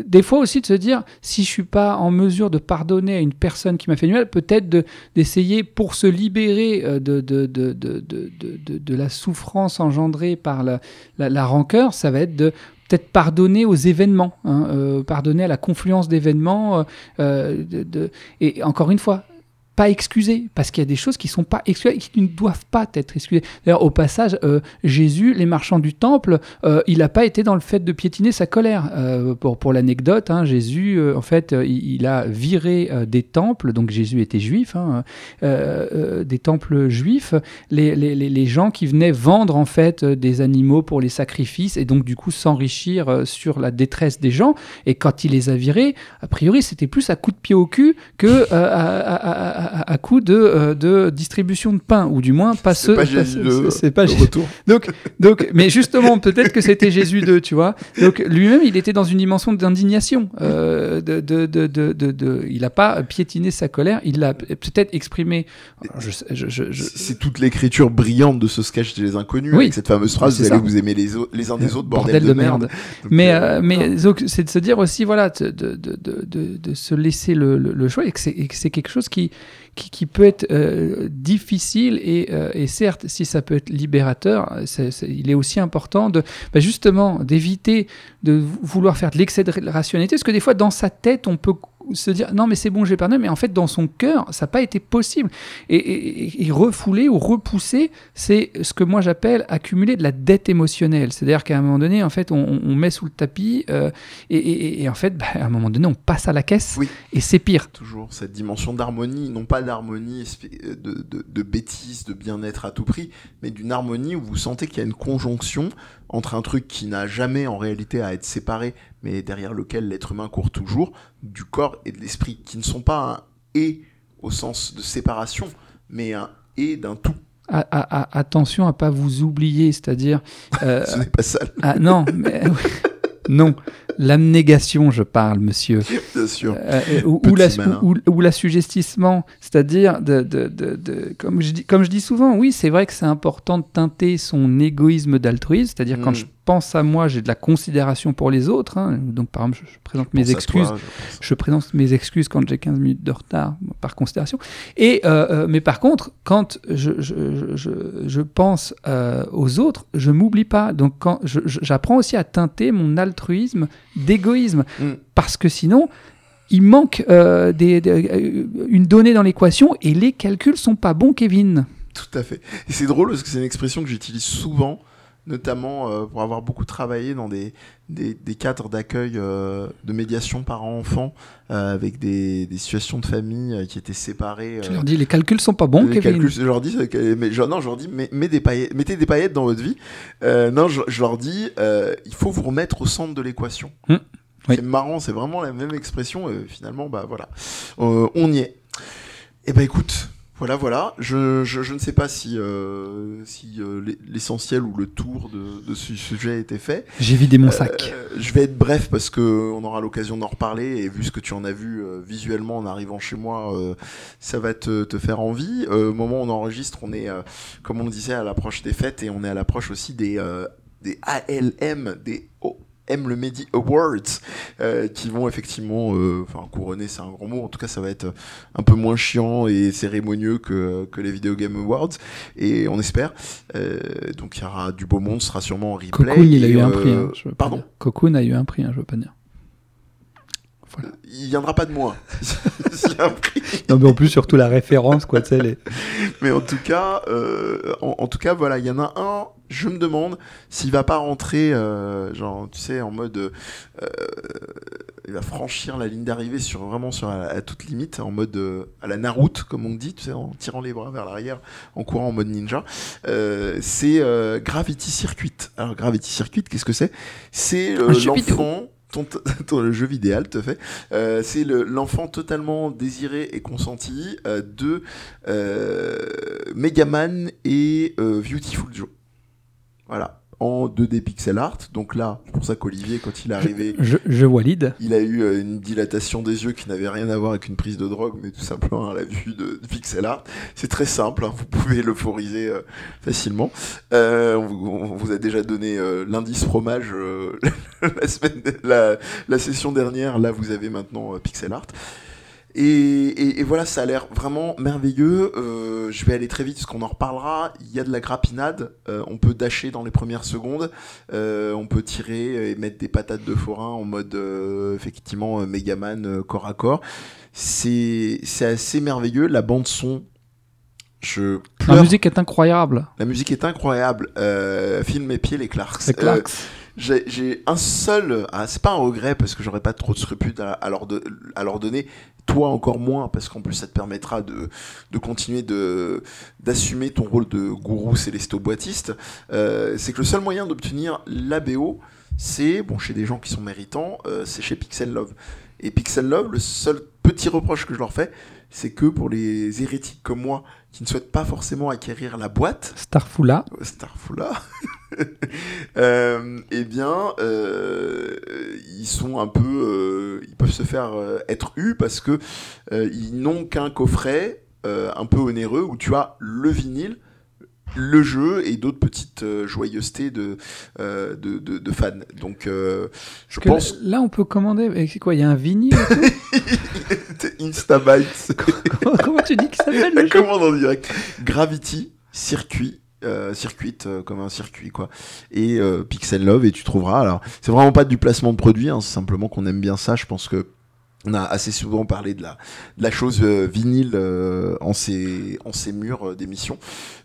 des fois aussi de se dire, si je suis pas en mesure de pardonner à une personne qui m'a fait du mal, peut-être d'essayer pour se libérer euh, de, de, la souffrance engendrée par la, la, rancœur, ça va être de peut-être pardonner aux événements, hein, euh, pardonner à la confluence d'événements. Euh, et encore une fois, pas excusé parce qu'il y a des choses qui sont pas excusées qui ne doivent pas être excusées. D'ailleurs, au passage, euh, Jésus, les marchands du temple, euh, il n'a pas été dans le fait de piétiner sa colère. Euh, pour pour l'anecdote, hein, Jésus, en fait, il, a viré des temples, donc Jésus était juif, hein, des temples juifs, les, les, les, gens qui venaient vendre en fait des animaux pour les sacrifices et donc du coup s'enrichir sur la détresse des gens. Et quand il les a virés, a priori, c'était plus à coup de pied au cul que à à, coup de, euh, de distribution de pain, ou du moins pas ce. [LAUGHS] C'est pas Jésus. Retour. [LAUGHS] Donc, donc, mais justement, peut-être que c'était Jésus de, tu vois. Donc lui-même, il était dans une dimension d'indignation. Euh, de, de, de, de, il n'a pas piétiné sa colère, il l'a peut-être exprimé. C'est toute l'écriture brillante de ce sketch des inconnus, avec cette fameuse phrase vous allez vous aimer les, les uns des autres, bordel, de, merde. mais euh, mais c'est de se dire aussi, voilà, de, de, de, se laisser le, le choix et que c'est quelque chose qui, qui, peut être euh, difficile et, euh, et, certes, si ça peut être libérateur, il est aussi important de bah, justement d'éviter de vouloir faire de l'excès de rationalité, parce que des fois dans sa tête on peut se dire non mais c'est bon j'ai perdu mais en fait dans son cœur ça n'a pas été possible. Et, refouler ou repousser c'est ce que moi j'appelle accumuler de la dette émotionnelle. C'est à dire qu'à un moment donné en fait on, met sous le tapis euh, et, en fait bah, à un moment donné on passe à la caisse et c'est pire. Toujours cette dimension d'harmonie non pas d'harmonie de, de, de bêtise de bien-être à tout prix mais d'une harmonie où vous sentez qu'il y a une conjonction entre un truc qui n'a jamais en réalité à être séparé, mais derrière lequel l'être humain court toujours, du corps et de l'esprit, qui ne sont pas un et au sens de séparation, mais un et d'un tout. a- a- attention à pas vous oublier, c'est-à-dire euh, [LAUGHS] Ce n'est pas ça, ah, non, mais, [LAUGHS] non, l'abnégation, je parle, monsieur. bien sûr. Euh, ou, Petit ou la, ou, ou c'est-à-dire, de, de, de, de- comme, je dis, comme je dis souvent, oui, c'est vrai que c'est important de teinter son égoïsme d'altruisme, c'est-à-dire quand Mm. je pense à moi, j'ai de la considération pour les autres, hein. donc par exemple, je, je présente mes excuses, toi, je présente mes excuses quand j'ai 15 minutes de retard, par considération. Et, euh, euh, mais par contre, quand je, pense euh, aux autres, je m'oublie pas. Donc quand j'apprends aussi à teinter mon altruisme d'égoïsme. Mm. Parce que sinon, il manque euh, des, des- une donnée dans l'équation et les calculs sont pas bons, Kevin. Tout à fait. Et c'est drôle parce que c'est une expression que j'utilise souvent, notamment euh, pour avoir beaucoup travaillé dans des, des, des cadres d'accueil euh, de médiation parents-enfants euh, avec des, des situations de famille qui étaient séparées. Je leur dis, les calculs sont pas bons, les Kevin. calculs, je leur dis, mais, je- non, je leur dis, mais, mais des paillettes- mettez des paillettes dans votre vie. Non, je, je leur dis, il faut vous remettre au centre de l'équation. Oui. C'est marrant, c'est vraiment la même expression. finalement, bah voilà, on y est. Eh ben écoute, voilà, voilà. Je, je, je ne sais pas si, euh, si euh, l'e- l'essentiel ou le tour de, de ce sujet a été fait. J'ai vidé mon sac. Euh, je vais être bref parce que on aura l'occasion d'en reparler et vu ce que tu en as vu visuellement en arrivant chez moi, ça va te, te faire envie. Au moment où on enregistre, on est, comme on le disait, à l'approche des fêtes et on est à l'approche aussi des, des ALM, des OM le Medi Awards, euh, qui vont effectivement, euh, enfin couronner, c'est un grand mot. En tout cas, ça va être un peu moins chiant et cérémonieux que, que les Video Game Awards et on espère. Euh, donc il y aura du beau monde, sera sûrement en replay. Cocoon, il a eu un prix. hein, je veux pas pardon dire. Cocoon a eu un prix, hein, je veux pas dire. Voilà. Il viendra pas de moi. S'il y a un prix. Non, mais en plus, surtout la référence, quoi, tu sais, les... Mais en tout cas, euh, en, en tout cas, voilà, il y en a un. Je me demande s'il va pas rentrer, euh, genre, tu sais, en mode, euh, il va franchir la ligne d'arrivée sur vraiment sur à, à toute limite, en mode euh, à la Naruto, comme on dit, tu sais, en tirant les bras vers l'arrière, en courant en mode ninja. Euh, c'est euh, Gravity Circuit. Alors Gravity Circuit, qu'est-ce que c'est? C'est euh, l'enfant. Ton, [LAUGHS] ton- le jeu vidéo, te fait. Euh, c'est le- l'enfant totalement désiré et consenti euh, de euh, Megaman et euh, Beautiful Joe. Voilà, en 2D pixel art. Donc là, c'est pour ça qu'Olivier, quand il est arrivé, je, je valide. il a eu euh, une dilatation des yeux qui n'avait rien à voir avec une prise de drogue, mais tout simplement à la vue de, de pixel art. C'est très simple, hein, vous pouvez l'euphoriser euh, facilement. Euh, on, vous, on vous a déjà donné euh, l'indice fromage [LAUGHS] la, semaine, la, la session dernière. Là, vous avez maintenant pixel art. Et, et- et voilà, ça a l'air vraiment merveilleux. Euh, je vais aller très vite parce qu'on en reparlera. Il y a de la grappinade. Euh, on peut dasher dans les premières secondes. Euh, on peut tirer et mettre des patates de forain en mode euh, effectivement euh, Megaman euh, corps à corps. C'est c'est assez merveilleux. La bande son, je La musique est incroyable. La musique est incroyable. Euh, film mes pieds les Clarks. Euh, Clarks. J'ai un seul, ah, c'est pas un regret parce que j'aurais pas trop de scrupules à, leur, donner, toi encore moins parce qu'en plus ça te permettra de, de continuer de d'assumer ton rôle de gourou célesto-boitiste. Euh, c'est que le seul moyen d'obtenir l'ABO, c'est, bon, chez des gens qui sont méritants, euh, c'est chez Pixel Love. Et Pixel Love, le seul petit reproche que je leur fais, c'est que pour les hérétiques comme moi qui ne souhaitent pas forcément acquérir la boîte, Starfula. Starfula, [LAUGHS] euh, eh bien, euh, ils sont un peu, euh, ils peuvent se faire euh, être eus parce que euh, ils n'ont qu'un coffret euh, un peu onéreux où tu as le vinyle, le jeu et d'autres petites euh, joyeusetés de, euh, de, de, de fans. Donc, euh, je Que pense Là, on peut commander. C'est quoi Il y a un vinyle [LAUGHS] Instabytes. [LAUGHS] comment, comment tu dis que ça s'appelle le [LAUGHS] La jeu commande en direct. Gravity, circuit. Euh, circuit euh, comme un circuit quoi et euh, Pixel Love et tu trouveras alors c'est vraiment pas du placement de produit hein, c'est simplement qu'on aime bien ça je pense que on a assez souvent parlé de la, de la chose euh, vinyle euh, en ces en ces murs euh, d'émission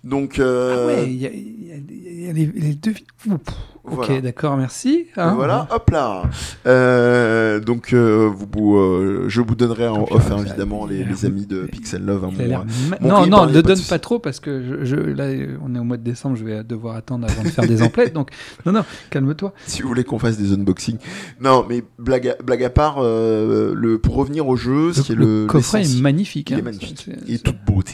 donc euh, Ah ouais, il y a, il y a- il y a les, les deux. Ouh, pff, Ok, d'accord, merci. hein. voilà, hop là. Euh, donc, euh, vous, vous, euh, je vous donnerai en off, hein, évidemment, les, il amis de Pixel Love. hein, Il ma- non, non, ne donne pas trop parce que je, je- là, on est au mois de décembre, je vais devoir attendre avant de faire des emplettes. Donc, [LAUGHS] non, non, calme-toi. si vous voulez qu'on fasse des unboxings. Non, mais blague à, blague à part, le, le, pour revenir au jeu, ce Le, coffret est magnifique. il hein. est magnifique. C'est- et toute beauté.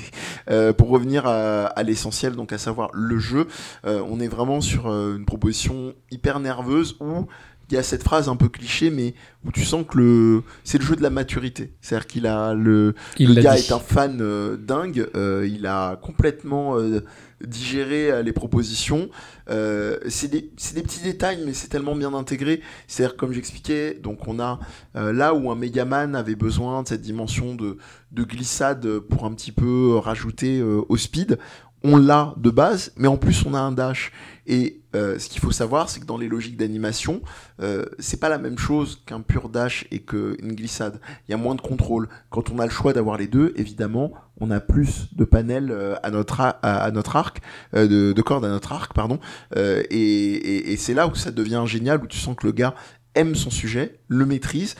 Euh, pour revenir à, à l'essentiel, donc à savoir le jeu, euh, on est vraiment sur euh, une proposition hyper nerveuse où il y a cette phrase un peu cliché, mais où tu sens que le c'est le jeu de la maturité. C'est-à-dire qu'il a le, Il le gars dit. est un fan euh, dingue. euh, il a complètement euh, digéré euh, les propositions. Euh, c'est des, des petits détails, mais c'est tellement bien intégré. C'est-à-dire, comme j'expliquais, donc on a euh, là où un Megaman avait besoin de cette dimension de, de glissade pour un petit peu rajouter euh, au speed, on l'a de base, mais en plus on a un dash. Et euh, ce qu'il faut savoir, c'est que dans les logiques d'animation, euh, c'est pas la même chose qu'un pur dash et qu'une glissade. Il y a moins de contrôle. Quand on a le choix d'avoir les deux, évidemment, on a plus de panels euh, à notre à, à notre arc, euh, de, de cordes à notre arc, pardon. Et et- et c'est là où ça devient génial, où tu sens que le gars aime son sujet, le maîtrise.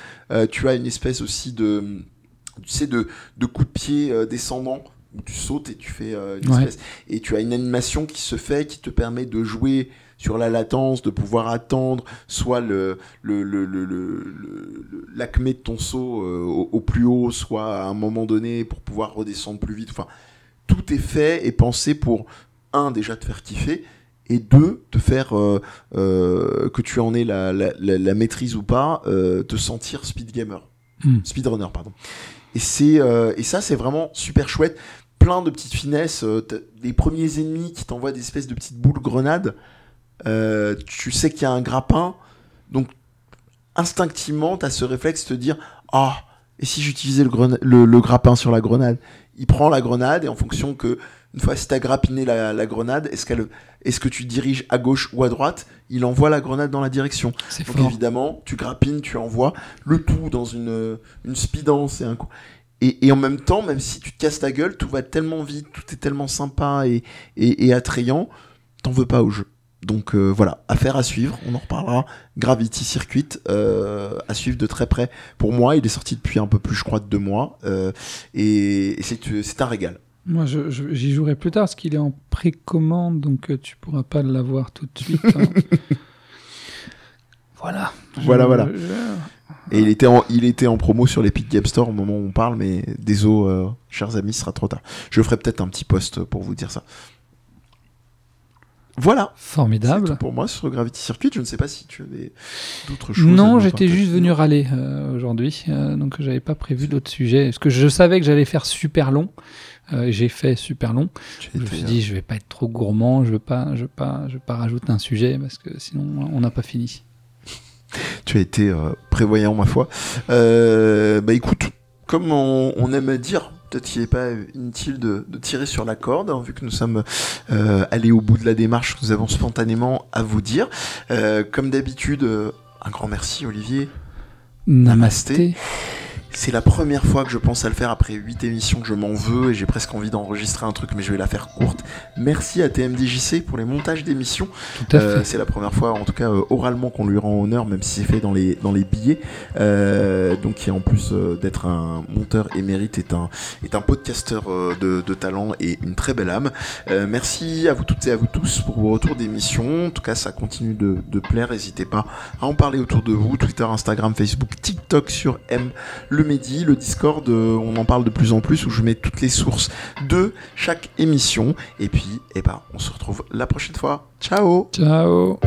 Tu as une espèce aussi de, tu sais, de, de coup de pied descendant où tu sautes et tu fais euh, une Ouais. espèce et tu as une animation qui se fait qui te permet de jouer sur la latence, de pouvoir attendre soit le le le le le- le- l'acmé de ton saut euh, au, au plus haut, soit à un moment donné pour pouvoir redescendre plus vite. Enfin, tout est fait et pensé pour un déjà te faire kiffer et deux te faire euh, euh, que tu en aies la, la, la- la maîtrise ou pas, euh, te sentir speed gamer, Hmm. speedrunner pardon. Et c'est et ça c'est vraiment super chouette. Plein de petites finesses. les premiers ennemis qui t'envoient des espèces de petites boules grenades. Euh, tu sais qu'il y a un grappin, donc instinctivement t'as ce réflexe de te dire ah et si j'utilisais le, le, le grappin sur la grenade? Il prend la grenade et en fonction que une fois si t'as grappiné la, la grenade, est-ce qu'elle est-ce que tu diriges à gauche ou à droite? Il envoie la grenade dans la direction. C'est Donc fort. évidemment, tu grappines, tu envoies le tout dans une, une speedance et un coup. Et, et en même temps, même si tu te casses la gueule, tout va tellement vite, tout est tellement sympa et, et, et attrayant, t'en veux pas au jeu. Donc euh, voilà, affaire à suivre, on en reparlera. Gravity Circuit, euh, à suivre de très près. Pour moi, il est sorti depuis un peu plus, je crois, de deux mois. euh, et et c'est c'est un régal. Moi, j'y jouerai plus tard parce qu'il est en précommande, donc tu pourras pas l'avoir tout de suite. hein. [LAUGHS] voilà. Voilà, voilà. Et il était, en, il était en promo sur l'Epic Game Store au moment où on parle, mais désolé, chers amis, ce sera trop tard. Je ferai peut-être un petit post pour vous dire ça. Voilà. Formidable. tout pour moi sur Gravity Circuit. Je ne sais pas si tu avais d'autres choses. à Non, j'étais juste venu râler euh, aujourd'hui, euh, donc j'avais pas prévu d'autres sujets. Parce que je savais que j'allais faire super long. euh, et j'ai fait super long. Je me suis euh, dit, je vais pas être trop gourmand, je veux pas, je veux pas, je veux pas rajouter un sujet parce que sinon on n'a pas fini. [LAUGHS] tu as été euh, prévoyant, ma foi. Euh, bah écoute, comme on, on aime dire, peut-être qu'il n'est pas inutile de, de tirer sur la corde, hein, vu que nous sommes euh, allés au bout de la démarche, nous avons spontanément à vous dire. Euh, comme d'habitude, euh, un grand merci, Olivier. Namasté. C'est la première fois que je pense à le faire après 8 émissions que je m'en veux et j'ai presque envie d'enregistrer un truc mais je vais la faire courte. Merci à TMDJC pour les montages d'émissions. Euh, c'est la première fois, en tout cas euh, oralement, qu'on lui rend honneur, même si c'est fait dans les, dans les billets. Euh, donc, qui en plus euh, d'être un monteur émérite, est un, est un podcasteur de, de talent et une très belle âme. Euh, merci à vous toutes et à vous tous pour vos retours d'émission. En tout cas, ça continue de, de plaire. N'hésitez pas à en parler autour de vous. Twitter, Instagram, Facebook, TikTok sur M, le Medi, le Discord. euh, on en parle de plus en plus où je mets toutes les sources de chaque émission. Et puis, eh ben, on se retrouve la prochaine fois. Ciao Ciao.